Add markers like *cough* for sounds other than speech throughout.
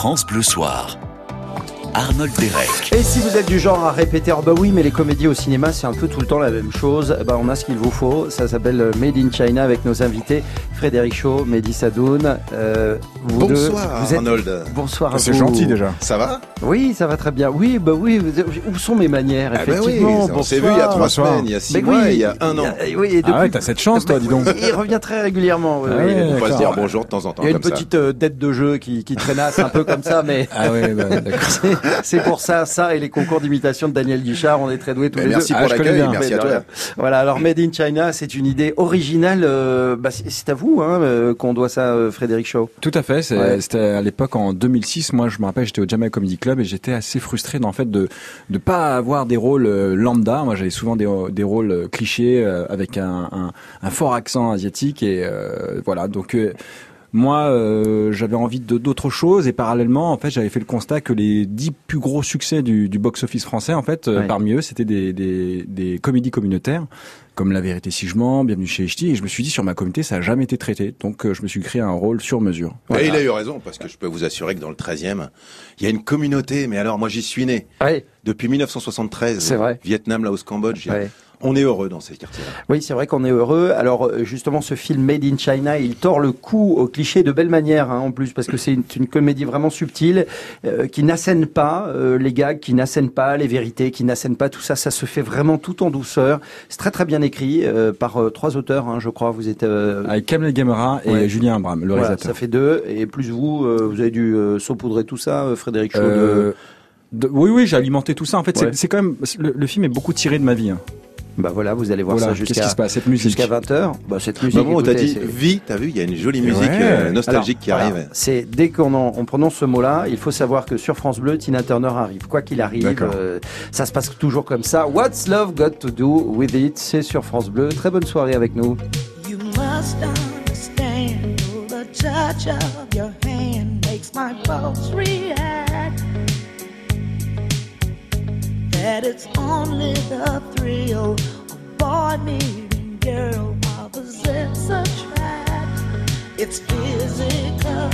France Bleu Soir. Arnold Derek. Et si vous êtes du genre à répéter, oh bah oui, mais les comédies au cinéma, c'est un peu tout le temps la même chose, ben on a ce qu'il vous faut. Ça s'appelle Made in China avec nos invités Frédéric Shaw, Mehdi Sadoun. Euh, vous Bonsoir, deux, Arnold. Bonsoir à C'est gentil déjà. Ça va? Oui, ça va très bien. Oui, bah oui. Où sont mes manières ah Effectivement. Bah oui, on s'est vu il y a trois semaines, il y a six mois, il y a un an. oui, et depuis... Ah ouais, t'as cette chance, toi, dis donc. Il revient très régulièrement. Ah oui, on va se dire bonjour de temps en temps. Il y a une petite euh, dette de jeu qui, qui traînasse un peu comme ça, mais. Ah oui, bah, d'accord. *laughs* C'est pour ça ça, et les concours d'imitation de Daniel Guichard. On est très doués tous les merci deux. Merci pour ah, l'accueil, merci à toi. Voilà, alors Made in China, c'est une idée originale. Euh, bah, c'est à vous hein, euh, qu'on doit ça, euh, Frédéric Shaw. Tout à fait. C'était à l'époque en 2006. Moi, je me rappelle, j'étais au Jamaica Comedy Club et j'étais assez frustré en fait de ne pas avoir des rôles lambda. Moi, j'avais souvent des, des rôles clichés avec un, un, un, fort accent asiatique et voilà. Donc moi, euh, j'avais envie d'autres choses et parallèlement, en fait, j'avais fait le constat que les dix plus gros succès du, du box-office français, en fait, euh, parmi eux, c'était des, des, des, comédies communautaires comme La Vérité si je mens, Bienvenue chez Echti, et je me suis dit sur ma communauté, ça a jamais été traité, donc euh, je me suis créé un rôle sur mesure. Et il a eu raison, parce que je peux vous assurer que dans le 13e, il y a une communauté, mais alors moi j'y suis né. Depuis 1973, vrai. Vietnam, Laos, Cambodge, on est heureux dans ces quartiers-là. Oui, c'est vrai qu'on est heureux. Alors euh, justement, ce film Made in China, il tord le cou au cliché de belle manière, hein, en plus, parce que c'est une, comédie vraiment subtile, euh, qui n'assène pas euh, les gags, qui n'assène pas les vérités, qui n'assène pas tout ça. Ça se fait vraiment tout en douceur. C'est très très bien écrit par trois auteurs, hein, je crois. Vous êtes avec Kamel Gamera et Julien Abram, le réalisateur. Ça fait deux, et plus vous, vous avez dû saupoudrer tout ça, Frédéric Chaud. oui, oui, j'ai alimenté tout ça. En fait, c'est quand même le, film est beaucoup tiré de ma vie. Hein. Bah voilà, vous allez voir ça jusqu'à jusqu'à 20h. Bah cette musique. Bah bon, on t'a dit vie, t'as vu, il y a une jolie musique euh, nostalgique qui arrive. C'est dès qu'on on prononce ce mot-là, il faut savoir que sur France Bleu, Tina Turner arrive. Quoi qu'il arrive, euh, ça se passe toujours comme ça. What's love got to do with it? C'est sur France Bleu. Très bonne soirée avec nous. You must understand the touch of your hand makes my pulse react. That it's only the thrill of boy meeting girl opposites attract. It's physical,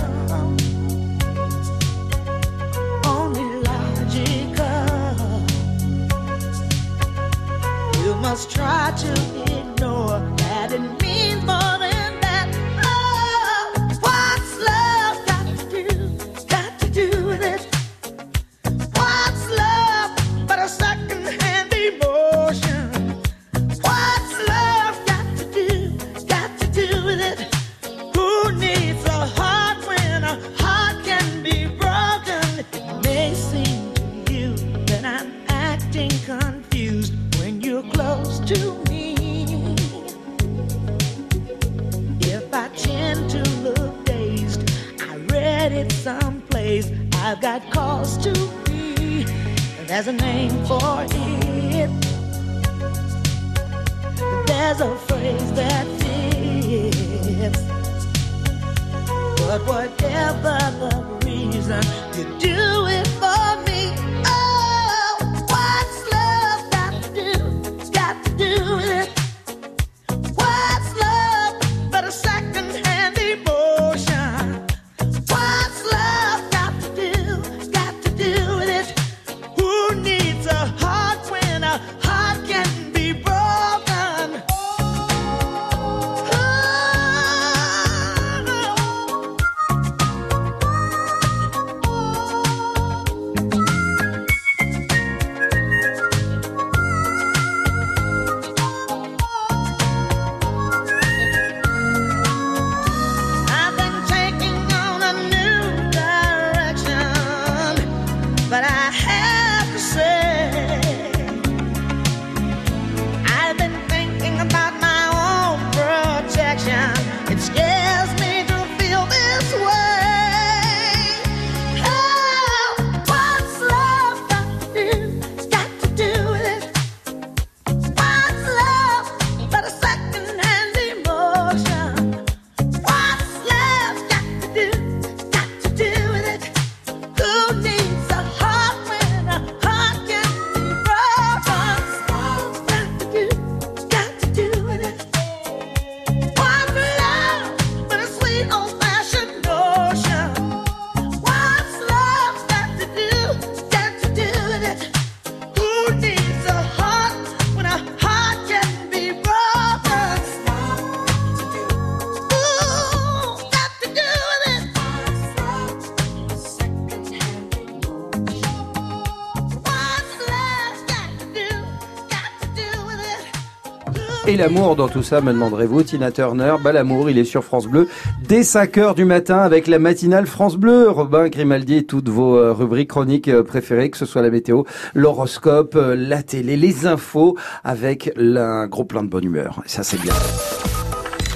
l'amour dans tout ça, me demanderez-vous, Tina Turner, bah l'amour, il est sur France Bleu dès 5 heures du matin avec la matinale France Bleu. Robin Grimaldi et toutes vos euh, rubriques chroniques euh, préférées, que ce soit la météo, l'horoscope, euh, la télé, les infos, avec un gros plein de bonne humeur. ça, c'est bien.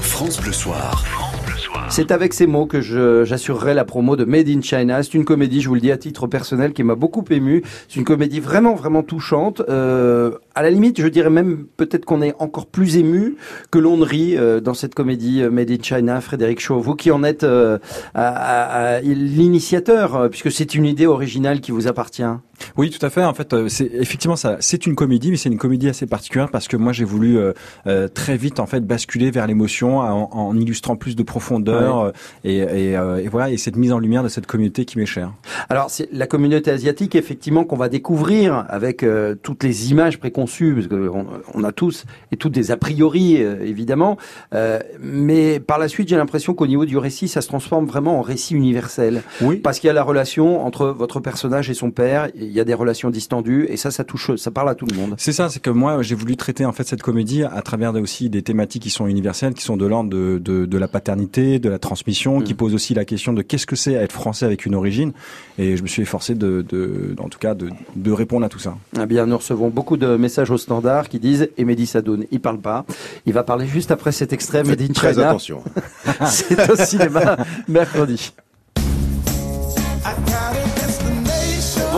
France Bleu Soir. C'est avec ces mots que j'assurerai la promo de Made in China. C'est une comédie, je vous le dis à titre personnel, qui m'a beaucoup ému. C'est une comédie vraiment, vraiment touchante. Euh, à la limite, je dirais même peut-être qu'on est encore plus ému que l'on ne rit euh, dans cette comédie euh, Made in China. Frédéric Shaw, vous qui en êtes euh, l'initiateur, puisque c'est une idée originale qui vous appartient. Oui, tout à fait. En fait, c'est effectivement ça. C'est une comédie, mais c'est une comédie assez particulière parce que moi j'ai voulu très vite en fait basculer vers l'émotion en, en, illustrant plus de profondeur euh, euh, et, voilà, et cette mise en lumière de cette communauté qui m'est chère. Alors, c'est la communauté asiatique, effectivement, qu'on va découvrir avec euh, toutes les images préconçues, parce qu'on on a tous et toutes des a priori, évidemment. mais par la suite, j'ai l'impression qu'au niveau du récit, ça se transforme vraiment en récit universel. Oui. Parce qu'il y a la relation entre votre personnage et son père. Il y a des relations distendues, et ça, ça touche, ça parle à tout le monde. C'est ça, c'est que moi, j'ai voulu traiter en fait cette comédie à travers aussi des thématiques qui sont universelles, qui sont de l'ordre de, de, de la paternité, de la transmission, qui mm. pose aussi la question de qu'est-ce que c'est être français avec une origine. Et je me suis efforcé de, de en tout cas, de, de, répondre à tout ça. Eh bien, nous recevons beaucoup de messages au standard qui disent et Mehdi Sadoun, il parle pas. Il va parler juste après cet extrait in Très attention. *laughs* c'est au cinéma mercredi.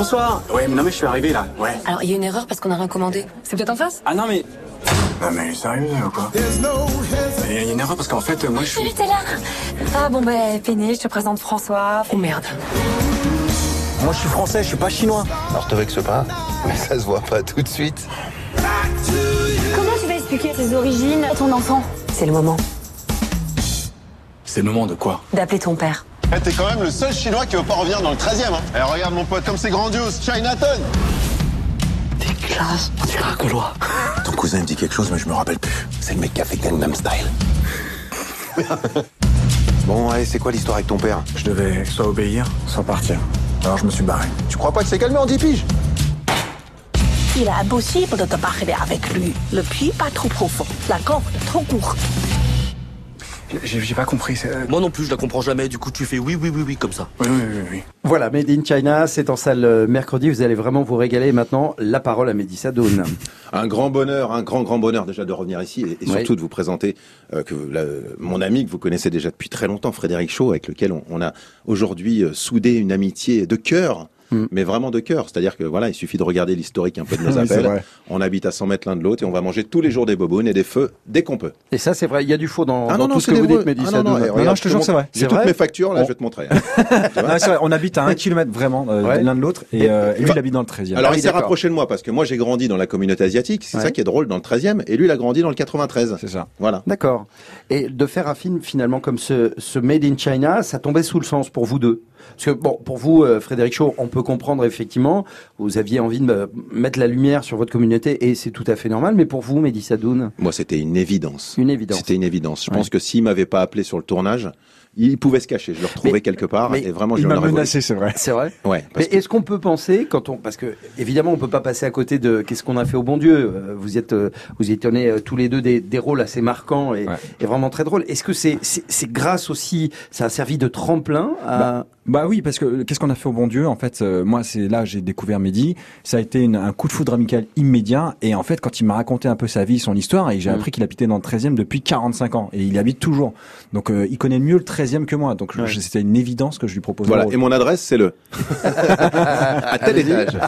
Bonsoir. Ouais, mais non mais je suis arrivé là. Ouais. Alors il y a une erreur parce qu'on a rien commandé. C'est peut-être en face Ah non mais non mais sérieux ou quoi Il y a une erreur parce qu'en fait moi je suis... t'es là Ah bon bah Péné, je te présente François. Oh merde. Moi je suis français, je suis pas chinois. Alors te vexe pas, mais ça se voit pas tout de suite. Comment tu vas expliquer tes origines à ton enfant? C'est le moment. C'est le moment de quoi? D'appeler ton père. Eh, T'es quand même le seul chinois qui veut pas revenir dans le 13 e hein. Eh regarde mon pote, comme c'est grandiose, Chinatown classe. On dirait un Gaulois. Ton cousin me dit quelque chose, mais je me rappelle plus. C'est le mec qui a fait Gangnam Style. *laughs* bon, allez, c'est quoi l'histoire avec ton père? Je devais soit obéir, soit partir. Alors je me suis barré. Tu crois pas que c'est calmé en 10 piges Il est impossible de te parler avec lui. Le puits pas trop profond, la corde trop courte. J'ai pas compris. Euh, Moi non plus, je la comprends jamais. Du coup, tu fais oui, oui, oui, oui, comme ça. Oui, oui, oui. oui. Voilà, Made in China, c'est en salle euh, mercredi. Vous allez vraiment vous régaler. Maintenant, la parole à Mehdi Sadoun. *laughs* un grand bonheur, un grand, grand bonheur déjà de revenir ici et, surtout de vous présenter euh, que mon ami que vous connaissez déjà depuis très longtemps, Frédéric Chaud, avec lequel on, on a aujourd'hui soudé une amitié de cœur. Mm. mais vraiment de cœur. C'est-à-dire que voilà, il suffit de regarder l'historique un peu de *laughs* nos appels. On habite à 100 mètres l'un de l'autre et on va manger tous les jours des bobounes et des feux dès qu'on peut. Et ça, c'est vrai. Il y a du faux dans, ah dans non, tout ce que vous dites, Mehdi. Ah non, non, non, je te jure, c'est vrai. J'ai toutes mes factures, là, je vais te montrer. *laughs* On habite à un kilomètre vraiment euh, l'un de l'autre et, euh, lui, il habite dans le 13e. Alors, il s'est rapproché de moi parce que moi, j'ai grandi dans la communauté asiatique. C'est ça qui est drôle dans le 13e et lui, il a grandi dans le 93. C'est ça. Voilà. D'accord. Et de faire un film finalement comme ce, ce Made in China, ça tombait sous le sens pour vous deux. Parce que bon, pour vous, euh, Frédéric Chaud, on peut comprendre effectivement, vous aviez envie de mettre la lumière sur votre communauté et c'est tout à fait normal. Mais pour vous, Mehdi Sadoun Moi, c'était une évidence. Une évidence. C'était une évidence. Je pense que s'il m'avait pas appelé sur le tournage, il pouvait se cacher. Je le retrouvais quelque part et vraiment je il m'a menacé, c'est vrai. C'est vrai. Ouais. Mais est-ce qu'on peut penser quand on parce que évidemment on peut pas passer à côté de qu'est-ce qu'on a fait au bon Dieu. Euh, vous êtes euh, vous êtes euh, tous les deux des, des rôles assez marquants et, et vraiment très drôles. Est-ce que c'est c'est grâce aussi ça a servi de tremplin à bah, bah oui parce que qu'est-ce qu'on a fait au bon Dieu? En fait moi c'est là j'ai découvert Mehdi ça a été une, un coup de foudre amical immédiat et en fait quand il m'a raconté un peu sa vie son histoire et j'ai mm. appris qu'il habitait dans le 13e depuis 45 ans et il y habite toujours donc il connaît mieux le 13e que moi donc c'était une évidence que je lui proposais. Voilà, et mon adresse, c'est le. *laughs* *laughs* à tel étage.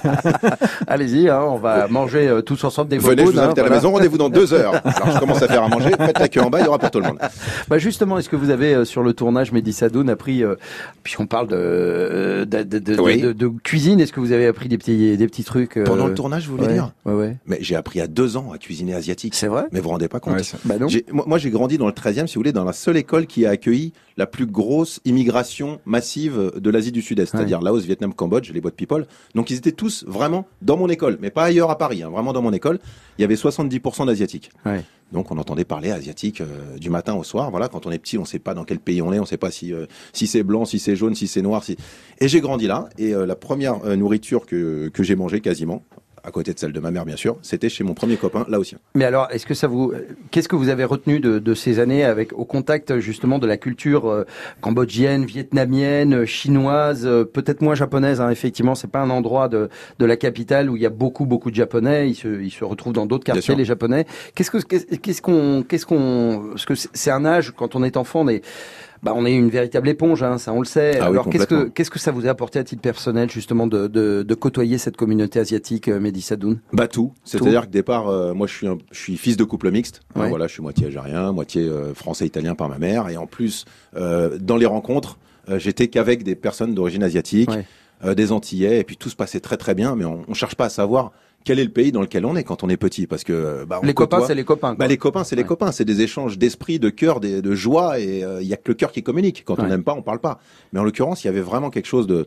Allez-y, hein, on va manger euh, tous ensemble des Venez, je vous invite à la maison, rendez-vous dans deux heures. Alors je commence à faire à manger, faites la queue en bas, il y aura pour tout le monde. *laughs* Bah justement, est-ce que vous avez euh, sur le tournage, Mehdi Sadoun a pris, euh, puisqu'on parle de de, de, de, de, cuisine, est-ce que vous avez appris des petits, des petits trucs euh, Pendant le tournage, vous voulez dire Ouais, ouais. Mais j'ai appris à deux ans à cuisiner asiatique. C'est vrai? Mais vous vous rendez pas compte bah non. Moi, j'ai grandi dans le 13e, si vous voulez, dans la seule école qui a accueilli la plus grosse immigration massive de l'Asie du Sud-Est, c'est-à-dire Laos, Vietnam, Cambodge, les boîtes people. Donc ils étaient tous vraiment dans mon école, mais pas ailleurs à Paris, hein, vraiment dans mon école. Il y avait 70% d'asiatiques. Ouais. Donc on entendait parler asiatique euh, du matin au soir. Voilà, quand on est petit, on ne sait pas dans quel pays on est, on ne sait pas si euh, si c'est blanc, si c'est jaune, si c'est noir. Si... Et j'ai grandi là. Et euh, la première nourriture que que j'ai mangée quasiment, à côté de celle de ma mère bien sûr, c'était chez mon premier copain, là aussi. Mais alors, est-ce que ça vous, qu'est-ce que vous avez retenu de, de, ces années avec au contact justement de la culture euh, cambodgienne, vietnamienne, chinoise, euh, peut-être moins japonaise. Hein, effectivement, c'est pas un endroit de, de la capitale où il y a beaucoup beaucoup de japonais. Ils se, ils se retrouvent dans d'autres quartiers les japonais. Qu'est-ce que qu'est-ce qu'on qu'est-ce qu'on parce que c'est un âge quand on est enfant, on est bah, on est une véritable éponge, hein, ça on le sait. Ah Alors qu'est-ce que qu'est-ce que ça vous a apporté à titre personnel justement de, de, de côtoyer cette communauté asiatique, euh, Mehdi Sadoun? Bah tout. C'est-à-dire que départ, euh, moi je suis je suis fils de couple mixte. voilà, je suis moitié algérien, moitié euh, français italien par ma mère, et en plus dans les rencontres, j'étais qu'avec des personnes d'origine asiatique. Des Antillais, et puis tout se passait très très bien, mais on, on cherche pas à savoir quel est le pays dans lequel on est quand on est petit parce que bah, les copains c'est les copains bah, les copains c'est les copains c'est des échanges d'esprit de cœur de joie et il euh, y a que le cœur qui communique. Quand on n'aime pas on parle pas. Mais en l'occurrence il y avait vraiment quelque chose de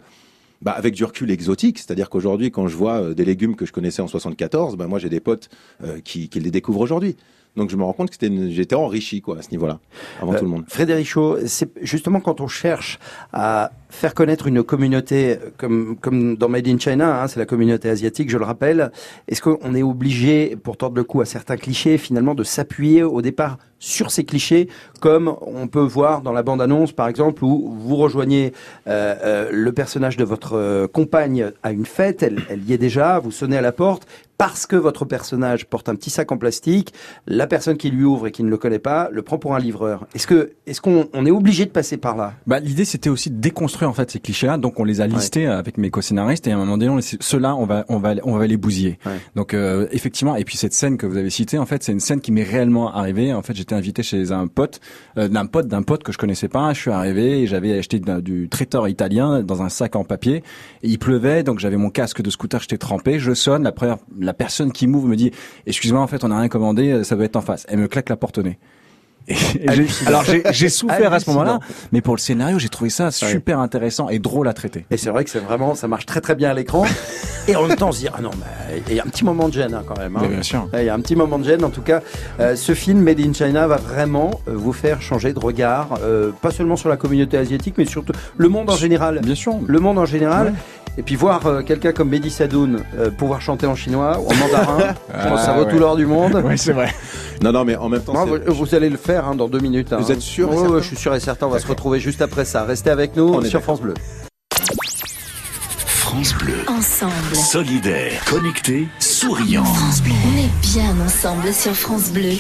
bah, avec du recul exotique, c'est-à-dire qu'aujourd'hui, quand je vois euh, des légumes que je connaissais en 74, bah, moi j'ai des potes euh, qui, qui les découvrent aujourd'hui. Donc je me rends compte que j'étais enrichi quoi à ce niveau-là, avant tout le monde. Frédéric Chaud, c'est justement quand on cherche à faire connaître une communauté comme comme dans Made in China, hein, c'est la communauté asiatique, je le rappelle. Est-ce qu'on est obligé, pour tordre le cou à certains clichés, finalement, de s'appuyer au départ sur ces clichés, comme on peut voir dans la bande-annonce, par exemple, où vous rejoignez euh, euh, le personnage de votre euh, compagne à une fête, elle, y est déjà, vous sonnez à la porte, parce que votre personnage porte un petit sac en plastique, la personne qui lui ouvre et qui ne le connaît pas le prend pour un livreur. Est-ce que est-ce qu'on on est obligé de passer par là? Bah l'idée c'était aussi de déconstruire en fait ces clichés-là, donc on les a listés avec mes co-scénaristes et à un moment donné ceux-là on va on va on va les bousiller. Donc euh, effectivement et puis cette scène que vous avez citée en fait c'est une scène qui m'est réellement arrivée. En fait j'étais invité chez un pote euh, d'un pote d'un pote que je connaissais pas. Je suis arrivé et j'avais acheté du traiteur italien dans un sac en papier. Et il pleuvait donc j'avais mon casque de scooter j'étais trempé. Je sonne la première la personne qui m'ouvre me dit excuse-moi en fait on n'a rien commandé ça doit être en face elle me claque la porte au nez et alors j'ai souffert à ce moment-là, mais pour le scénario, j'ai trouvé ça super intéressant et drôle à traiter. Et c'est vrai que c'est vraiment, ça marche très très bien à l'écran. *laughs* et en même temps, on se dit ah non, mais il y a un petit moment de gêne hein, quand même. Hein. bien sûr. Il y a un petit moment de gêne. En tout cas, euh, ce film Made in China va vraiment euh, vous faire changer de regard, pas seulement sur la communauté asiatique, mais surtout le monde en général. Bien sûr. Le monde en général. Et puis voir euh, quelqu'un comme Mehdi Sadoun euh, pouvoir chanter en chinois ou en mandarin, *laughs* je pense que ça vaut tout l'or du monde. Oui, c'est vrai. Non, non, mais en même temps. vous, allez le faire hein, dans deux minutes. Hein. Vous êtes sûr Je suis sûr et certain. On va se retrouver juste après ça. Restez avec nous sur France Bleu. France Bleu. Ensemble. Solidaire. Connecté. Souriant. France Bleu. On est bien ensemble sur France Bleu.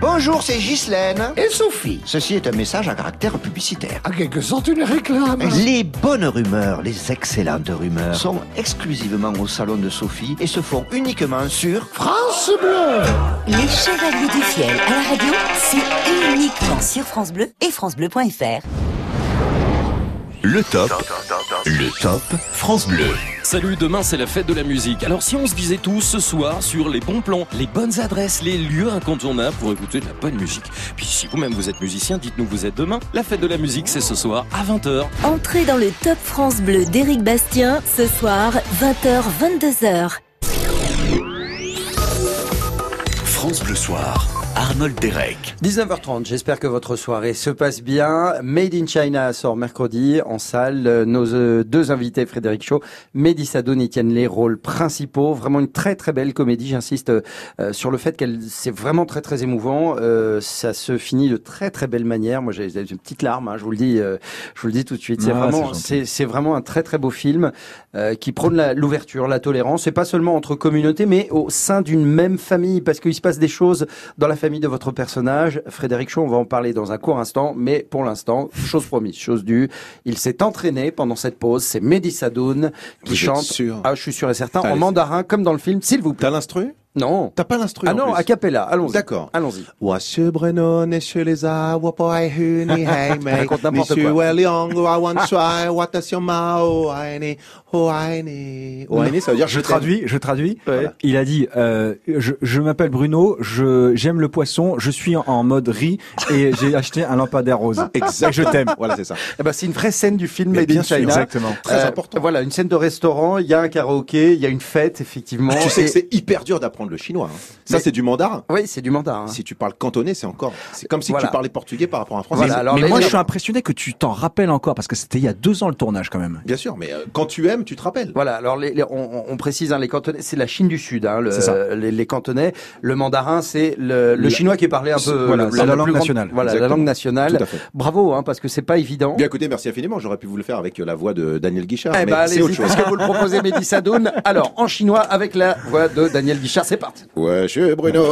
Bonjour, c'est Ghislaine. Et Sophie. Ceci est un message à caractère publicitaire. En quelque sorte, une réclame. Les bonnes rumeurs, les excellentes rumeurs, sont exclusivement au salon de Sophie et se font uniquement sur France Bleu. Les Chevaliers du Fiel à la radio, c'est uniquement sur France Bleu et FranceBleu.fr. Le top. Le top France Bleu. Salut, demain c'est la fête de la musique. Alors si on se disait tous ce soir sur les bons plans, les bonnes adresses, les lieux incontournables pour écouter de la bonne musique. Puis si vous-même vous êtes musicien, dites-nous vous êtes demain. La fête de la musique c'est ce soir à 20h. Entrez dans le top France Bleu d'Éric Bastien ce soir 20h 22h. France Bleu Soir. Arnold Derek. 19h30, j'espère que votre soirée se passe bien. Made in China sort mercredi en salle. Nos euh, deux invités, Frédéric Chaud, Mehdi Sadoun, y tiennent les rôles principaux. Vraiment une très très belle comédie. J'insiste euh, sur le fait qu'elle c'est vraiment très très émouvant. Euh, ça se finit de très très belle manière. Moi j'ai une petite larme, hein, je vous le dis, je vous le dis tout de suite. C'est ah, vraiment c'est vraiment un très très beau film qui prône l'ouverture, la, tolérance. C'est pas seulement entre communautés, mais au sein d'une même famille, parce qu'il se passe des choses dans la famille de votre personnage. Frédéric Chaud, on va en parler dans un court instant, mais pour l'instant, chose promise, chose due. Il s'est entraîné pendant cette pause. C'est Mehdi Sadoun qui chante. Ah, je suis sûr et certain, en mandarin, comme dans le film, s'il vous plaît. T'as l'instru? Non. T'as pas l'instru Ah non, a cappella. Allons-y. D'accord. Allons-y. *laughs* Raconte n'importe quoi. Ça veut dire je traduis, je traduis. Il a dit euh, je, je m'appelle Bruno, je j'aime le poisson, je suis en, mode riz et j'ai *laughs* acheté un lampadaire rose. Exact. Je t'aime. Voilà, c'est ça. Eh ben c'est une vraie scène du film Made in China. Exactement. Très important. Voilà, une scène de restaurant, il y a un karaoké, il y a une fête effectivement. Tu sais que c'est hyper dur d'apprendre apprendre le chinois. hein. Ça, c'est du mandarin. Oui, c'est du mandarin. Si tu parles cantonais, c'est encore. C'est comme si Voilà. tu parlais portugais par rapport à un français. Voilà, alors mais moi, je suis impressionné que tu t'en rappelles encore parce que c'était il y a deux ans le tournage quand même. Bien sûr, mais euh, quand tu aimes, tu te rappelles? Voilà, alors les, les- on, on précise, hein, les cantonais, c'est la Chine du Sud, hein, le- C'est ça. les, les cantonais. Le mandarin, c'est le, le La- chinois qui est parlé un peu. voilà, la langue grande- nationale. Voilà, la langue nationale. Tout à fait. Bravo, hein, parce que c'est pas évident. Bien écoutez, merci infiniment. J'aurais pu vous le faire avec euh, la voix de Daniel Guichard. Eh mais ben, c'est autre chose. puisque vous le proposez, *laughs* Mehdi Sadoun. Alors, en chinois, avec la voix de Daniel Guichard, c'est parti. Ouais, je suis Bruno,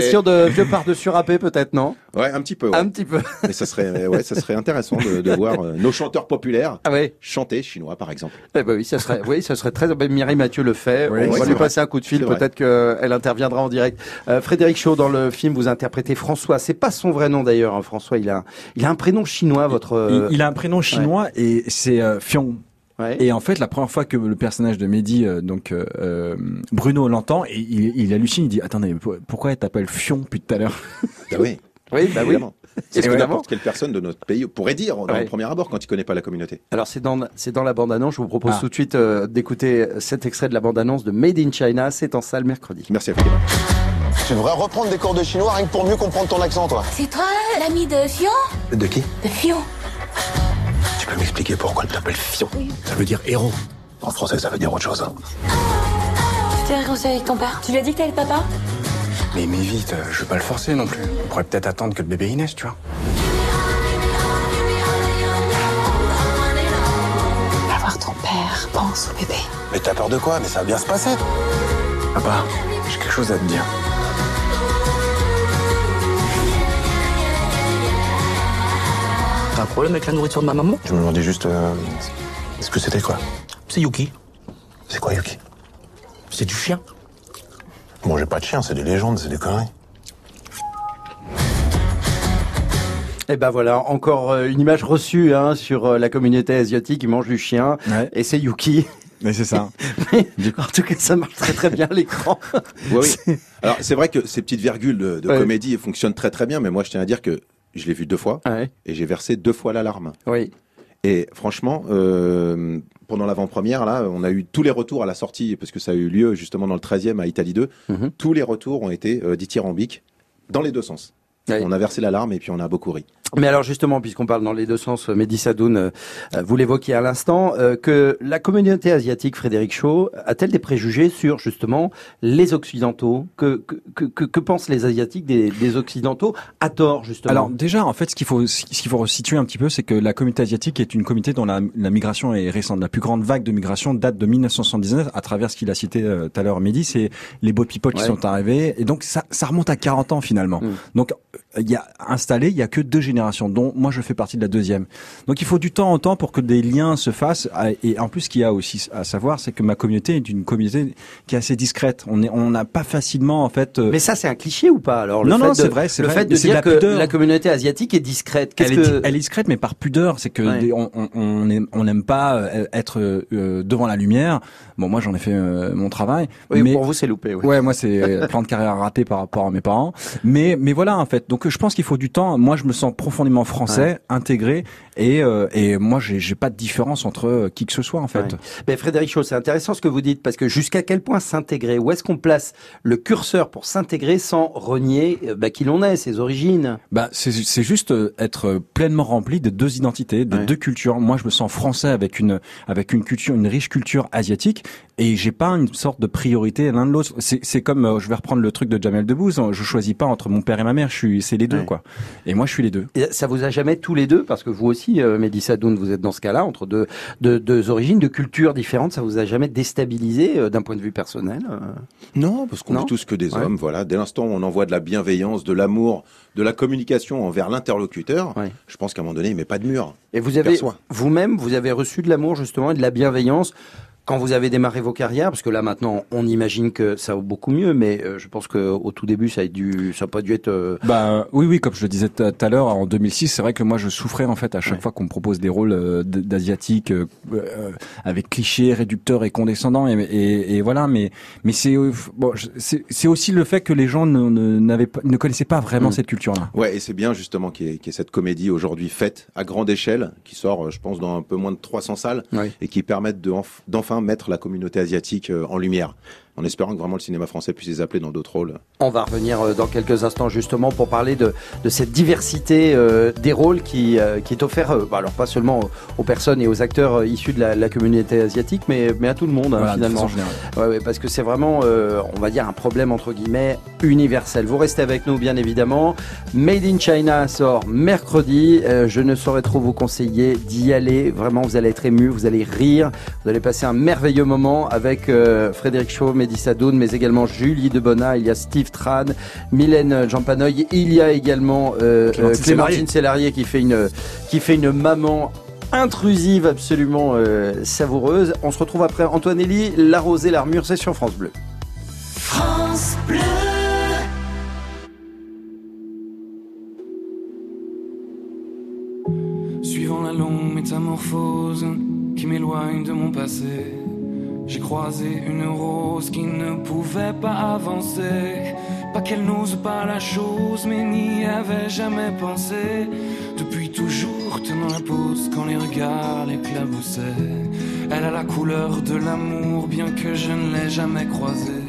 questions de vieux par-dessus râpé, peut-être, non? Ouais, un petit peu. ouais. Un petit peu. Mais ça serait, ouais, ça serait intéressant de, de voir euh, nos chanteurs populaires Ah chanter chinois, par exemple. Eh ben oui, ça serait, oui, ça serait très. Ben, Mireille Mathieu le fait. Oui, on va lui vrai. passer un coup de fil. Peut-être qu'elle interviendra en direct. Euh, Frédéric Chaud, dans le film, vous interprétez François. C'est pas son vrai nom d'ailleurs. hein, François, il a, il a un prénom chinois. Votre. Il, il a un prénom chinois et c'est euh, Fion. Ouais. Et en fait, la première fois que le personnage de Mehdi, euh, donc euh, euh, Bruno, l'entend, et il, il hallucine, il dit "Attendez, pour- pourquoi elle t'appelle Fion depuis tout à l'heure? Ah oui. *laughs* oui, bah oui. évidemment. C'est ce que n'importe quelle personne de notre pays pourrait dire dans Ouais. le premier abord quand il connaît pas la communauté. Alors c'est dans, c'est dans la bande-annonce. Je vous propose Ah. tout de suite euh, d'écouter cet extrait de la bande-annonce de Made in China. C'est en salle mercredi. Merci infiniment. Tu devrais reprendre des cours de chinois rien que pour mieux comprendre ton accent, toi. C'est toi l'ami de Fion? De qui? De Fion peux m'expliquer pourquoi elle t'appelle Fion? Ça veut dire héros. En français, ça veut dire autre chose. hein. Tu t'es réconcilié avec ton père? Tu lui as dit que t'allais le papa? Mais mais vite, euh, je veux pas le forcer non plus. On pourrait peut-être attendre que le bébé naisse, tu vois. Va voir ton père, pense au bébé. Mais t'as peur de quoi? Mais ça va bien se passer. Papa, j'ai quelque chose à te dire. T'as un problème avec la nourriture de ma maman Je me demandais juste... euh, Est-ce que c'était quoi C'est Yuki. C'est quoi, Yuki C'est du chien. Bon, j'ai pas de chien, c'est des légendes, c'est des conneries. Et ben voilà, encore euh, une image reçue hein, sur euh, la communauté asiatique. Il mange du chien. Ouais. Et c'est Yuki. Mais c'est ça. *laughs* Mais, en tout cas, ça marche très très bien à l'écran. Oui, *laughs* oui. Alors c'est vrai que ces petites virgules de, de Ouais. comédie fonctionnent très très bien, mais moi je tiens à dire que je l'ai vu deux fois Ouais. et j'ai versé deux fois l'alarme. Oui. Et franchement, euh, pendant l'avant-première, là, on a eu tous les retours à la sortie, parce que ça a eu lieu justement dans le 13e à Italie 2. Mhm. Tous les retours ont été euh, dithyrambiques dans les deux sens. On a versé l'alarme et puis on a beaucoup ri. Mais alors justement, puisqu'on parle dans les deux sens, euh, Mehdi Sadoun, euh, euh, vous l'évoquiez à l'instant, euh, que la communauté asiatique, Frédéric Shaw, a-t-elle des préjugés sur justement les Occidentaux? Que, que, que, que- pensent les Asiatiques des, des Occidentaux À tort, justement? Alors déjà, en fait, ce qu'il faut, ce qu'il faut resituer un petit peu, c'est que la communauté asiatique est une communauté dont la, la migration est récente. La plus grande vague de migration date de 1979, à travers ce qu'il a cité euh, tout à l'heure, Mehdi, c'est les boat people qui sont arrivés, et donc ça, ça remonte à 40 ans finalement. Mm. Donc il y a installé, il y a que deux générations, dont moi je fais partie de la deuxième. Donc il faut du temps en temps pour que des liens se fassent. à- Et en plus, ce qu'il y a aussi à savoir, c'est que ma communauté est une communauté qui est assez discrète. On est, on n'a pas facilement en fait. euh, Mais ça, c'est un cliché ou pas Alors le Non, fait non, c'est vrai, c'est Le vrai. fait de dire la que pudeur. la communauté asiatique est discrète. Elle, est, que elle est discrète, mais par pudeur. C'est que Ouais. des- on, on, on aime- on n'aime pas euh, être euh, devant la lumière. Bon, moi, j'en ai fait euh, mon travail. Oui, mais pour vous, c'est loupé. Oui. Ouais, moi c'est plan de carrière raté par rapport à mes parents. Mais mais voilà en fait. Donc je pense qu'il faut du temps. Moi je me sens profondément français, intégré et euh, et moi j'ai pas de différence entre euh, qui que ce soit en fait. Ouais. Mais Frédéric Chaud, c'est intéressant ce que vous dites parce que jusqu'à quel point s'intégrer? Où est-ce qu'on place le curseur pour s'intégrer sans renier euh, bah, qui l'on est, ses origines? Bah, c'est juste euh, être pleinement rempli de deux identités, de Ouais. deux cultures. Moi, je me sens français avec une avec une culture, une riche culture asiatique, et j'ai pas une sorte de priorité l'un de l'autre. C'est c'est comme euh, je vais reprendre le truc de Jamel Debbouze. Je choisis pas entre mon père et ma mère. Je suis c'est les deux Ouais. quoi. Et moi, je suis les deux. Et ça vous a jamais tous les deux, parce que vous aussi, euh, Mehdi Sadoun, vous êtes dans ce cas-là, entre deux, deux, deux origines, deux cultures différentes, ça vous a jamais déstabilisé euh, d'un point de vue personnel euh Non, parce qu'on est tous que des Ouais. hommes. Voilà, dès l'instant où on envoie de la bienveillance, de l'amour, de la communication envers l'interlocuteur, Ouais. je pense qu'à un moment donné, il met pas de mur. Et vous avez vous-même, vous avez reçu de l'amour justement et de la bienveillance quand vous avez démarré vos carrières, parce que là maintenant on imagine que ça va beaucoup mieux, mais euh, je pense que au tout début ça a dû, ça a pas dû être. Euh, bah oui, oui, comme je le disais tout à l'heure, en 2006, c'est vrai que moi je souffrais en fait à chaque fois qu'on me propose des rôles euh, d'asiatiques avec clichés, réducteurs et condescendants, et, et, et voilà. Mais mais c'est bon, c'est aussi le fait que les gens ne, ne, pas, ne connaissaient pas vraiment mm. cette culture-là. Ouais, et c'est bien justement qu'il y, ait cette comédie aujourd'hui faite à grande échelle, qui sort, je pense, dans un peu moins de 300 salles, et qui permettent d'enfin mettre la communauté asiatique en lumière en espérant que vraiment le cinéma français puisse les appeler dans d'autres rôles. On va revenir euh, dans quelques instants justement pour parler de, de cette diversité euh, des rôles qui, euh, qui est offert, bah, alors pas seulement aux personnes et aux acteurs issus de la, la communauté asiatique, mais, mais à tout le monde hein, finalement. Ouais, ouais, parce que c'est vraiment, on va dire, un problème entre guillemets universel. Vous restez avec nous bien évidemment. Made in China sort mercredi. je ne saurais trop vous conseiller d'y aller. Vraiment, vous allez être ému, vous allez rire, vous allez passer un merveilleux moment avec Frédéric Sadoun, mais également Julie Debona, il y a Steve Tran, Mylène Jampanoy, il y a également euh, Clémentine Célarier qui fait une qui fait une maman intrusive absolument euh, savoureuse. On se retrouve après Antoine Elie, La Rosée, l'Armure, c'est sur France Bleu. France Bleu. Suivant la longue métamorphose qui m'éloigne de mon passé j'ai croisé une rose qui ne pouvait pas avancer. Pas qu'elle n'ose pas la chose, mais n'y avait jamais pensé. Depuis toujours tenant la pose quand les regards l'éclaboussaient. Elle a la couleur de l'amour, bien que je ne l'ai jamais croisée.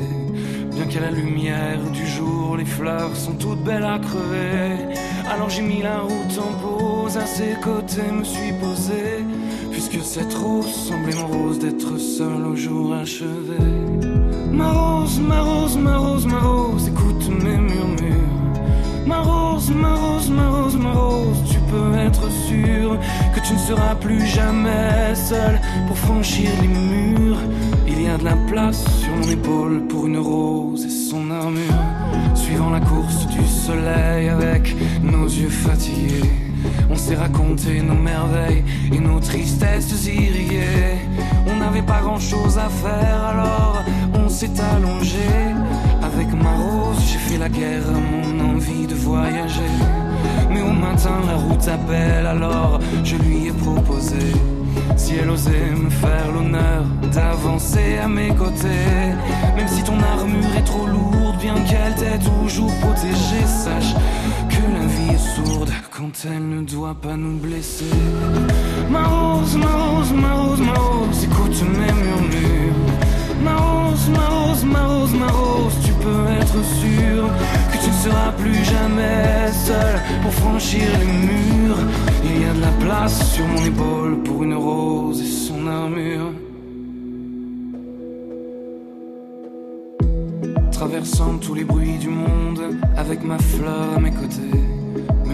Bien qu'à la lumière du jour, les fleurs sont toutes belles à crever. Alors j'ai mis la route en pause, à ses côtés me suis posé. Puisque cette rose semblait mon rose d'être seul au jour achevé. Ma rose, ma rose, ma rose, ma rose, écoute mes murmures. Ma rose, ma rose, ma rose, ma rose, tu peux être sûr que tu ne seras plus jamais seul pour franchir les murs. Il y a de la place sur mon épaule pour une rose et son armure. Suivant la course du soleil avec nos yeux fatigués. On s'est raconté nos merveilles et nos tristesses irriguées. On n'avait pas grand chose à faire alors on s'est allongé. Avec ma rose, j'ai fait la guerre à mon envie de voyager. Mais au matin, la route appelle alors je lui ai proposé. Si elle osait me faire l'honneur d'avancer à mes côtés, même si ton armure est trop lourde, bien qu'elle t'ait toujours protégée, sache que la vie est sourde quand elle ne doit pas nous blesser. Ma rose, ma rose, ma rose, ma rose, écoute mes murmures. Ma rose, ma rose, ma rose, ma rose, tu peux être sûr que tu ne seras plus jamais seul pour franchir les murs. Il y a de la place sur mon épaule pour une rose et son armure. Traversant tous les bruits du monde avec ma fleur à mes côtés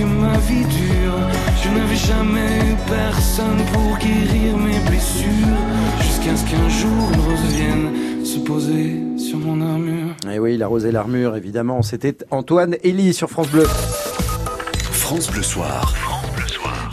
que ma vie dure, je n'avais jamais eu personne pour guérir mes blessures. Jusqu'à ce qu'un jour une rose vienne se poser sur mon armure. Et eh oui, la rose et l'armure, évidemment, c'était Antoine Elie sur France Bleu. France Bleu Soir.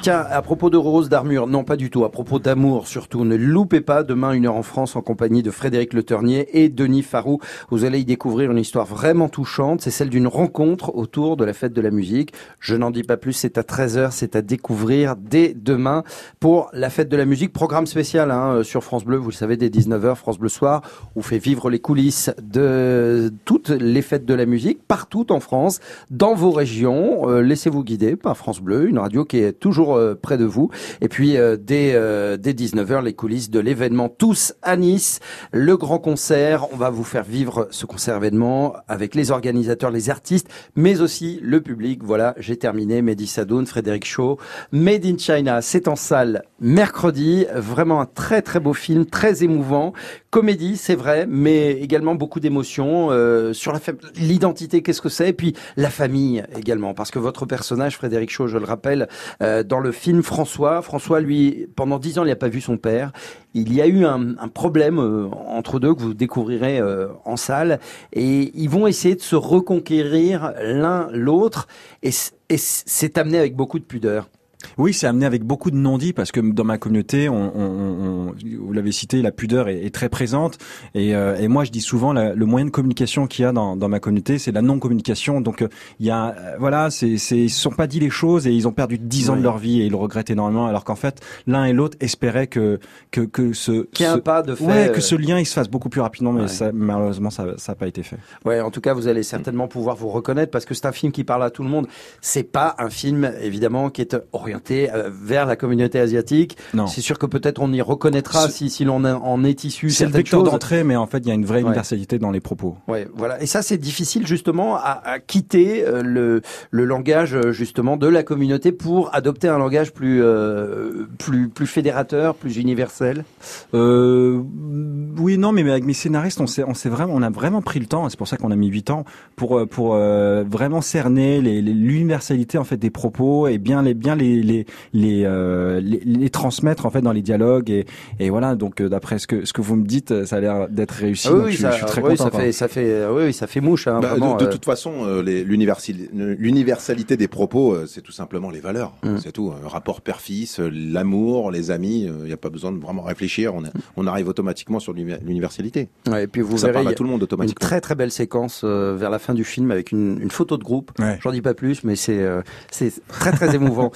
Tiens, à propos de rose, d'armure, non pas du tout, à propos d'amour surtout, ne loupez pas demain une heure en France en compagnie de Frédéric Le Ternier et Denis Farou. Vous allez y découvrir une histoire vraiment touchante, c'est celle d'une rencontre autour de la fête de la musique. Je n'en dis pas plus, c'est à 13h, c'est à découvrir dès demain pour la fête de la musique. Programme spécial hein, sur France Bleu, vous le savez, dès 19h, France Bleu Soir, où fait vivre les coulisses de toutes les fêtes de la musique, partout en France, dans vos régions. Euh, laissez-vous guider par France Bleu, une radio qui est toujours euh, près de vous. Et puis euh, dès, euh, dès 19h, les coulisses de l'événement Tous à Nice, le grand concert. On va vous faire vivre ce concert événement avec les organisateurs, les artistes, mais aussi le public. Voilà, j'ai terminé. Mehdi Sadoun, Frédéric Shaw, Made in China, c'est en salle mercredi. Vraiment un très très beau film, très émouvant. Comédie, c'est vrai, mais également beaucoup d'émotions euh, sur l'identité, qu'est-ce que c'est, et puis la famille également, parce que votre personnage, Frédéric Shaw, je le rappelle, euh, dans le film François, François, lui, pendant dix ans, il n'a pas vu son père. Il y a eu un, un problème euh, entre deux que vous découvrirez euh, en salle, et ils vont essayer de se reconquérir l'un l'autre, et, et c'est amené avec beaucoup de pudeur. Oui, c'est amené avec beaucoup de non-dits parce que dans ma communauté, on, on, on vous l'avez cité, la pudeur est, est très présente. Et, euh, et, moi, je dis souvent, la, le moyen de communication qu'il y a dans, dans ma communauté, c'est la non-communication. Donc, euh, il y a, euh, voilà, c'est, c'est, ils se sont pas dit les choses et ils ont perdu dix ans oui. de leur vie et ils le regrettent énormément. Alors qu'en fait, l'un et l'autre espéraient que que que ce qu'il y ait un pas de fait, ouais, que ce lien il se fasse beaucoup plus rapidement, mais ouais. ça, malheureusement, ça n'a pas été fait. Ouais, en tout cas, vous allez certainement pouvoir vous reconnaître parce que c'est un film qui parle à tout le monde. C'est pas un film évidemment qui est orienté euh, vers la communauté asiatique. C'est sûr que peut-être on y reconnaîtra si, si l'on en est issu. C'est le vecteur d'entrée, mais en fait, il y a une vraie ouais. universalité dans les propos. Ouais, voilà. Et ça, c'est difficile justement à, à quitter euh, le, le langage euh, justement de la communauté pour adopter un langage plus euh, plus plus fédérateur, plus universel. Oui, non, mais avec mes scénaristes, on s'est on s'est vraiment on a vraiment pris le temps. C'est pour ça qu'on a mis huit ans pour pour vraiment cerner l'universalité en fait des propos et bien les bien les, les les, euh, les, les transmettre en fait dans les dialogues et, et voilà. Donc euh, d'après ce que ce que vous me dites ça a l'air d'être réussi. Ah oui, je, ça, je, suis très oui, content ça fait ça fait oui ça fait mouche hein, bah, vraiment, de, de, toute façon euh, l'universalité des propos euh, c'est tout simplement les valeurs. Mm. c'est tout. Un rapport père-fils l'amour les amis il n'y a pas besoin de vraiment réfléchir. On, a, on arrive automatiquement sur l'universalité. Ouais, et puis vous ça verrez parle à tout le monde automatiquement une très très belle séquence vers la fin du film avec une, une photo de groupe. Ouais. j'en dis pas plus mais c'est c'est très très *laughs* émouvant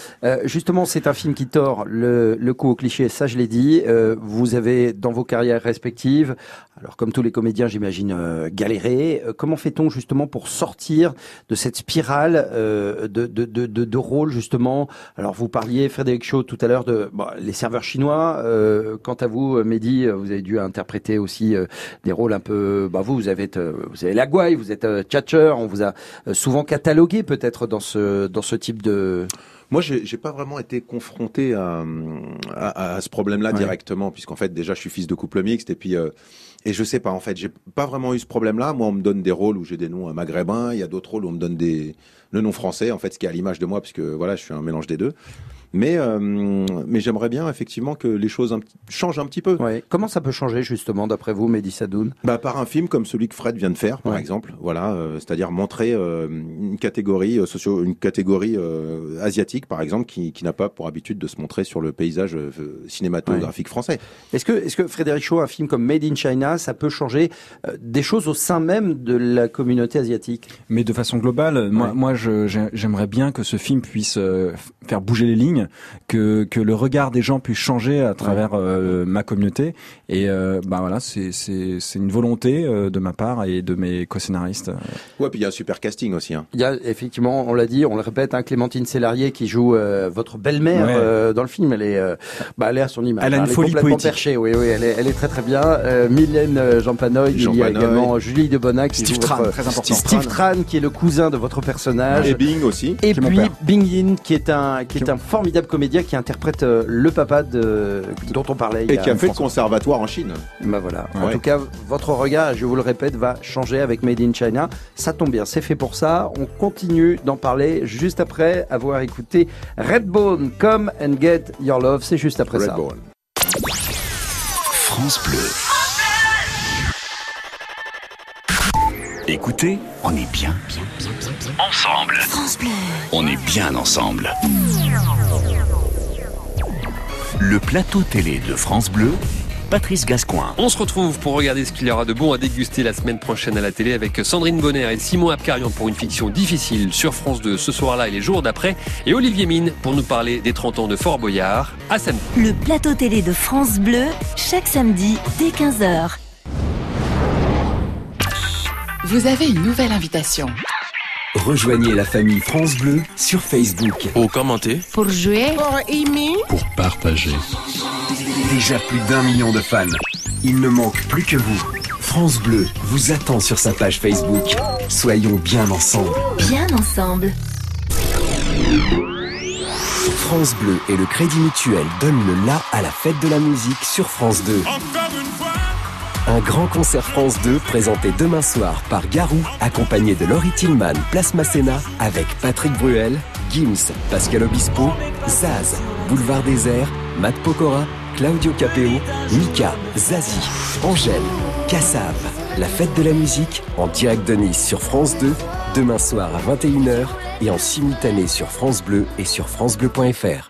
justement c'est un film qui tord le, le coup au cliché, ça je l'ai dit. Euh, vous avez dans vos carrières respectives, alors comme tous les comédiens j'imagine, euh, galéré. Euh, comment fait-on justement pour sortir de cette spirale euh, de, de, de, de, de rôle justement? Alors vous parliez, Frédéric Shaw, tout à l'heure de les serveurs chinois. Euh, quant à vous, Mehdi, vous avez dû interpréter aussi des rôles un peu... Bah vous, vous avez, vous avez la vous êtes tchatcher, on vous a souvent catalogué peut-être dans ce, dans ce type de... Moi, j'ai pas vraiment été confronté à, à, à ce problème-là ouais. directement, puisqu'en fait, déjà, je suis fils de couple mixte, et puis, euh, et je sais pas, en fait, j'ai pas vraiment eu ce problème-là. Moi, on me donne des rôles où j'ai des noms maghrébins, il y a d'autres rôles où on me donne des le nom français, en fait, ce qui est à l'image de moi, puisque voilà, je suis un mélange des deux. Mais, euh, mais j'aimerais bien effectivement que les choses un, changent un petit peu. Ouais. Comment ça peut changer justement d'après vous, Mehdi Sadoun? Bah, Par un film comme celui que Fred vient de faire, par ouais. exemple. Voilà, euh, c'est-à-dire montrer euh, une catégorie euh, socio, une catégorie euh, asiatique, par exemple, qui, qui n'a pas pour habitude de se montrer sur le paysage euh, cinématographique ouais. français. Est-ce que, est-ce que Frédéric Shaw, un film comme Made in China, ça peut changer des choses au sein même de la communauté asiatique? Mais de façon globale, moi, moi, j'aimerais bien que ce film puisse faire bouger les lignes que, que le regard des gens puisse changer à travers ouais. euh, ma communauté. Et euh, bah voilà, c'est c'est c'est une volonté euh, de ma part et de mes co-scénaristes. Ouais, puis il y a un super casting aussi. Hein. Il y a effectivement, on l'a dit, on le répète, hein, Clémentine Célarier qui joue euh, votre belle-mère ouais. Euh, dans le film. Elle est, bah, elle est à son image. Elle a une hein, elle folie poétique. perchée. Oui, oui, elle est, elle est très très bien. Mylène Jean Panoy, Jean il y a Panoy. également Julie Debonac, qui Steve joue Tran, votre, très important. Steve Tran, qui est le cousin de votre personnage. Et Bing aussi. Et puis Bing Yin, qui est un qui est un formidable comédien qui interprète euh, le papa de dont on parlait. Et qui a fait le conservatoire en Chine. Bah voilà. Ouais. En tout cas, votre regard, je vous le répète, va changer avec Made in China. Ça tombe bien, c'est fait pour ça. On continue d'en parler juste après avoir écouté Redbone, Come and Get Your Love. C'est juste après Redbone. ça. France Bleu. Écoutez, on est bien, bien, bien, bien, bien. ensemble. France Bleu. On est bien ensemble. Le plateau télé de France Bleu, Patrice Gascoin. On se retrouve pour regarder ce qu'il y aura de bon à déguster la semaine prochaine à la télé avec Sandrine Bonner et Simon Abcarian pour une fiction difficile sur France 2 ce soir-là et les jours d'après et Olivier Mine pour nous parler des 30 ans de Fort Boyard à samedi. Le plateau télé de France Bleu, chaque samedi dès 15h. Vous avez une nouvelle invitation. Rejoignez la famille France Bleu sur Facebook. Au commenter. Pour jouer. Pour aimer. Pour partager. Déjà plus d'un million de fans. Il ne manque plus que vous. France Bleu vous attend sur sa page Facebook. Soyons bien ensemble. Bien ensemble. France Bleu et le Crédit Mutuel donnent le la à la fête de la musique sur France 2. Un grand concert France 2 présenté demain soir par Garou, accompagné de Laurie Tillman, Place Masséna, avec Patrick Bruel, Gims, Pascal Obispo, Zaz, Boulevard Désert, Matt Pokora, Claudio Capeo, Mika, Zazie, Angèle, Kassav. La fête de la musique en direct de Nice sur France 2, demain soir à 21h et en simultané sur France Bleu et sur francebleu.fr.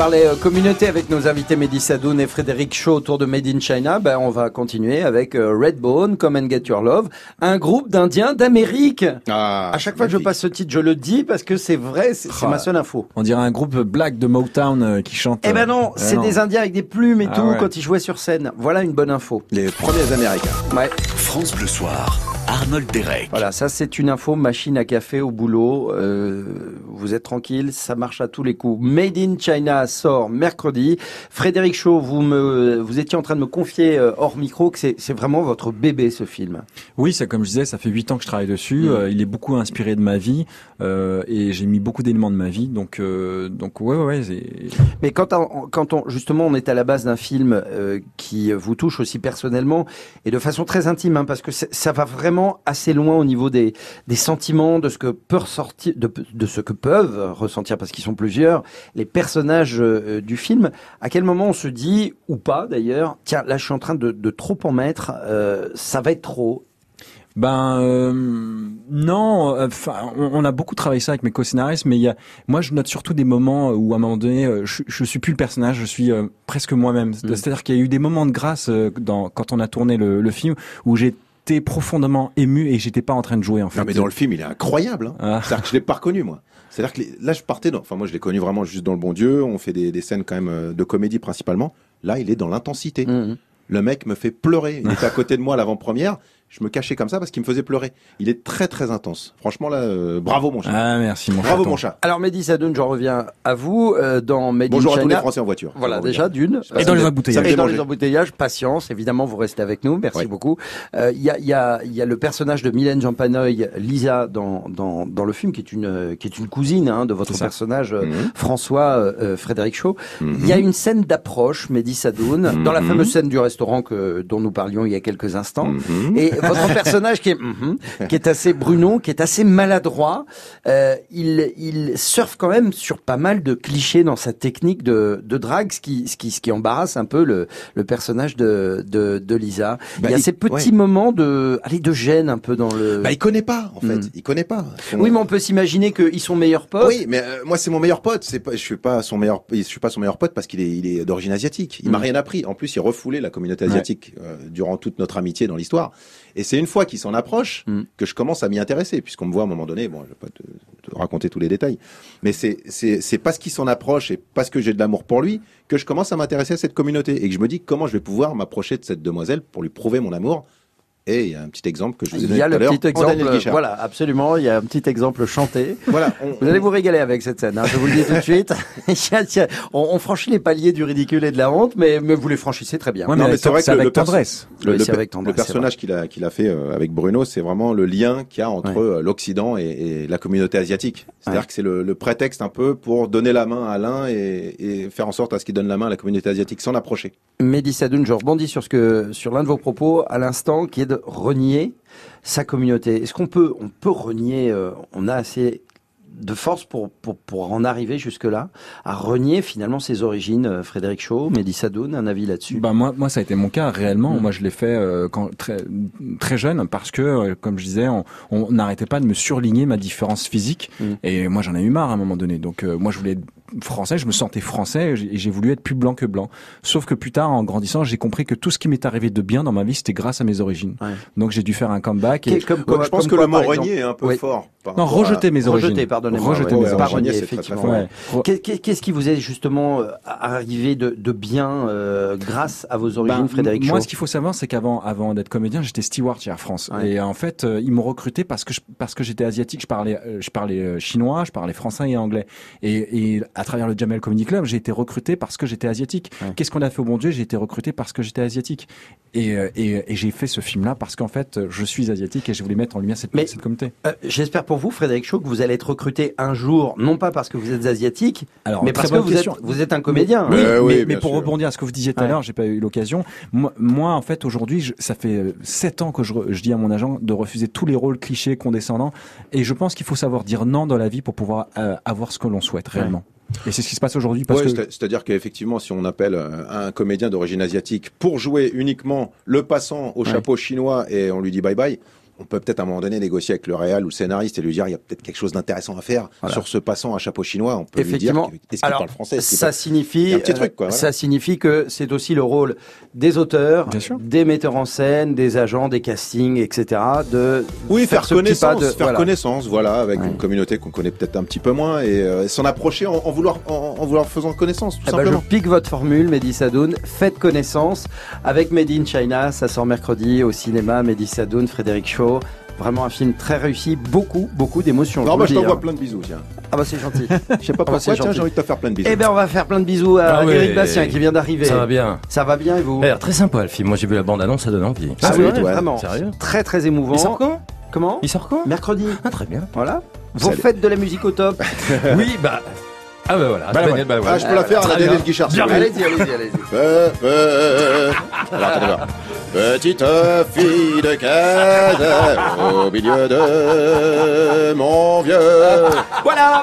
parlait euh, communauté avec nos invités Mehdi Sadoun et Frédéric Shaw autour de Made in China. Ben, on va continuer avec euh, Redbone, Come and Get Your Love, un groupe d'Indiens d'Amérique. Ah, à chaque fois que je passe ce titre, je le dis parce que c'est vrai, c'est Ah. ma seule info. On dirait un groupe black de Motown euh, qui chante. Eh ben non, c'est des Indiens avec des plumes et Ah tout ouais. quand ils jouaient sur scène. Voilà une bonne info. Les premiers Américains. Ouais. France Bleu Soir, Arnold Derek. Voilà, ça c'est une info machine à café au boulot. Euh, vous êtes tranquille, ça marche à tous les coups. Made in China sort mercredi. Frédéric Shaw, vous me, vous étiez en train de me confier euh, hors micro que c'est vraiment votre bébé ce film. Oui, c'est comme je disais, ça fait huit ans que je travaille dessus. Mm. Euh, il est beaucoup inspiré de ma vie euh, et j'ai mis beaucoup d'éléments de ma vie. Donc, euh, donc ouais, ouais, Mais quand on, quand on justement on est à la base d'un film euh, qui vous touche aussi personnellement et de façon très intime, hein, parce que ça va vraiment assez loin au niveau des, des sentiments, de ce que peut ressortir, de, de ce que peuvent ressentir, parce qu'ils sont plusieurs, les personnages euh, du film. À quel moment on se dit ou pas d'ailleurs, tiens là je suis en train de, de trop en mettre, euh, ça va être trop. Ben euh, non, enfin on, on a beaucoup travaillé ça avec mes co-scénaristes, mais il y a, moi je note surtout des moments où à un moment donné, je, je suis plus le personnage, je suis euh, presque moi-même. C'est-à-dire qu'il y a eu des moments de grâce euh, dans, quand on a tourné le, le film où j'étais profondément ému et j'étais pas en train de jouer en fait. Non, mais dans le film, il est incroyable. Hein. Ah. C'est-à-dire que je l'ai pas reconnu, moi. C'est-à-dire que les- là, je partais dans, enfin, moi, je l'ai connu vraiment juste dans le bon Dieu. On fait des, des scènes quand même euh, de comédie principalement. Là, il est dans l'intensité. Mhm. Le mec me fait pleurer. Il était à côté de moi à l'avant-première. Je me cachais comme ça parce qu'il me faisait pleurer. Il est très, très intense. Franchement, là, euh, bravo, mon chat. Ah merci mon bravo, chaton. mon chat. Alors Mehdi Sadoun, j'en reviens à vous euh, dans Made Bonjour in à tous China. les Français en voiture. Voilà, déjà d'une. Et dans les embouteillages. Et dans les embouteillages, patience, évidemment, vous restez avec nous. Merci Ouais. beaucoup. Euh, Il y, a, il y, a, il y a le personnage de Mylène Jampanoy, Lisa, dans, dans, dans le film, qui est une, euh, qui est une cousine hein, de votre personnage, euh, Mhm. François euh, Frédéric Shaw. Mhm. Il y a une scène d'approche, Mehdi Sadoun, dans la Mhm. fameuse scène du restaurant que, dont nous parlions il y a quelques instants. Et votre *laughs* personnage qui est, mhm, qui est assez Bruno, qui est assez maladroit, euh, il, il surfe quand même sur pas mal de clichés dans sa technique de, de drague, ce qui, ce qui, ce qui embarrasse un peu le, le personnage de, de, de Lisa. Bah, il y a il- ces petits ouais. moments de, allez, de gêne un peu dans le. Bah, il connaît pas, en fait. Mhm. Il connaît pas. Son- oui, mais on peut s'imaginer qu'ils sont meilleurs potes. Oui, mais euh, moi c'est mon meilleur pote. C'est pas, je suis pas son meilleur, je suis pas son meilleur pote parce qu'il est, il est d'origine asiatique. Il m'a Mm. rien appris. En plus, il refoulait la communauté asiatique euh, durant toute notre amitié dans l'histoire. Et c'est une fois qu'il s'en approche Mm. que je commence à m'y intéresser, puisqu'on me voit à un moment donné. Bon, je vais pas te, te raconter tous les détails, mais c'est, c'est, c'est parce qu'il s'en approche et parce que j'ai de l'amour pour lui que je commence à m'intéresser à cette communauté et que je me dis comment je vais pouvoir m'approcher de cette demoiselle pour lui prouver mon amour. Et il y a un petit exemple que je vous ai Il donné y a tout à le petit exemple, voilà, absolument. Il y a un petit exemple chanté. Voilà, *laughs* on- Vous allez vous régaler avec cette scène. hein, je vous le dis tout de suite. *laughs* On, on franchit les paliers du ridicule et de la honte, mais, mais vous les franchissez très bien. Ouais, Non, mais mais c'est vrai que le avec perso- tendresse. Le, le avec tendresse, le personnage qu'il a, qu'il a fait euh, avec Bruno, c'est vraiment le lien qu'il y a entre euh, l'Occident et, et la communauté asiatique. C'est-à-dire Ouais. que c'est le, le prétexte un peu pour donner la main à l'un et, et faire en sorte à ce qu'il donne la main à la communauté asiatique, s'en approcher. Mehdi Sadoun, je rebondis sur ce que sur l'un de vos propos à l'instant, qui est renier sa communauté. Est-ce qu'on peut on peut renier euh, On a assez de force pour, pour, pour en arriver jusque-là, à renier finalement ses origines, euh, Frédéric Shaw, Mehdi Sadoun, un avis là-dessus? Bah moi, moi ça a été mon cas réellement. Mm. Moi je l'ai fait euh, quand très très jeune parce que euh, comme je disais, on n'arrêtait pas de me surligner ma différence physique Mm. et moi j'en ai eu marre à un moment donné. Donc euh, moi je voulais être français, je me sentais français et j'ai- voulu être plus blanc que blanc. Sauf que plus tard en grandissant, j'ai compris que tout ce qui m'est arrivé de bien dans ma vie, c'était grâce à mes origines. Ouais. Donc j'ai dû faire un comeback et comme Ouais, je pense comme que quoi, le mot renier est un peu fort. non, à- rejeter mes origines. Rejeter, pardonnez-moi. Rejeter ouais, mes ouais, effectivement. ouais. Qu'est-ce qui vous est justement euh, arrivé de, de bien euh, grâce à vos origines, Ben, Frédéric Moi, ce qu'il faut savoir, c'est qu'avant, avant d'être comédien, j'étais steward chez Air France. Ouais. Et en fait, euh, ils m'ont recruté parce que je, parce que j'étais asiatique. Je parlais, je parlais chinois, je parlais français et anglais. Et, et à travers le Jamel Comedy Club, j'ai été recruté parce que j'étais asiatique. Ouais. Qu'est-ce qu'on a fait au bon Dieu? J'ai été recruté parce que j'étais asiatique. Et, et, et j'ai fait ce film-là parce qu'en fait, je suis asiatique et je voulais mettre en lumière cette, Mais- cette communauté. Euh, J'espère pour vous, Frédéric Shaw, que vous allez être recruté un jour, non pas parce que vous êtes asiatique, Alors, mais parce que vous êtes, question. vous êtes un comédien. Oui, mais, oui, mais bien pour sûr. rebondir à ce que vous disiez tout à l'heure, j'ai pas eu l'occasion. Moi, moi, en fait, aujourd'hui, ça fait euh, sept ans que je, je dis à mon agent de refuser tous les rôles clichés, condescendants. Et je pense qu'il faut savoir dire non dans la vie pour pouvoir euh, avoir ce que l'on souhaite réellement. Et c'est ce qui se passe aujourd'hui parce Ouais, que c'est- C'est-à-dire qu'effectivement, si on appelle euh, un comédien d'origine asiatique pour jouer uniquement le passant au Ouais. chapeau chinois et on lui dit bye bye, on peut peut-être à un moment donné négocier avec le réal ou le scénariste et lui dire il y a peut-être quelque chose d'intéressant à faire sur ce passant à chapeau chinois. On peut Effectivement. lui dire est-ce qu'il parle français Ça signifie, un petit truc, quoi, voilà. ça signifie que c'est aussi le rôle des auteurs, des metteurs en scène, des agents, des castings, etc. De Oui, faire, connaissance, pas de- faire voilà. connaissance, voilà, avec une communauté qu'on connaît peut-être un petit peu moins et euh, s'en approcher en, en vouloir, en, en vouloir faisant connaissance, tout Eh ben, je simplement. pique votre formule, Mehdi Sadoun. Faites connaissance avec Made in China. Ça sort mercredi au cinéma. Mehdi Sadoun, Frédéric Shaw. Vraiment un film très réussi. Beaucoup, beaucoup d'émotions. Non, vous bah, le je dis, t'envoie hein. plein de bisous, tiens. Ah bah c'est gentil. *laughs* Je sais pas Ah bah, pourquoi, tiens, j'ai envie de te faire plein de bisous. Eh ben on va faire plein de bisous à Ah ouais. Eric Bastien qui vient d'arriver. Ça va bien. Ça va bien et vous? L'air très sympa le film. Moi j'ai vu la bande annonce, ça donne envie. Ah C'est oui, vrai vraiment. Sérieux? Très très émouvant. Il sort quand? Comment? Il sort quand? Mercredi. Ah très bien. Voilà. Salut. fêtes de la musique au top. *laughs* oui, bah. Ah bah voilà. Bah, Daniel ouais. Balavoine. Ah, je peux la faire à la. Daniel Guichard. Bien. Allez-y, allez-y, allez-y. Pe- pe- Alors, attendez. Petite fille de case au milieu de mon vieux. Voilà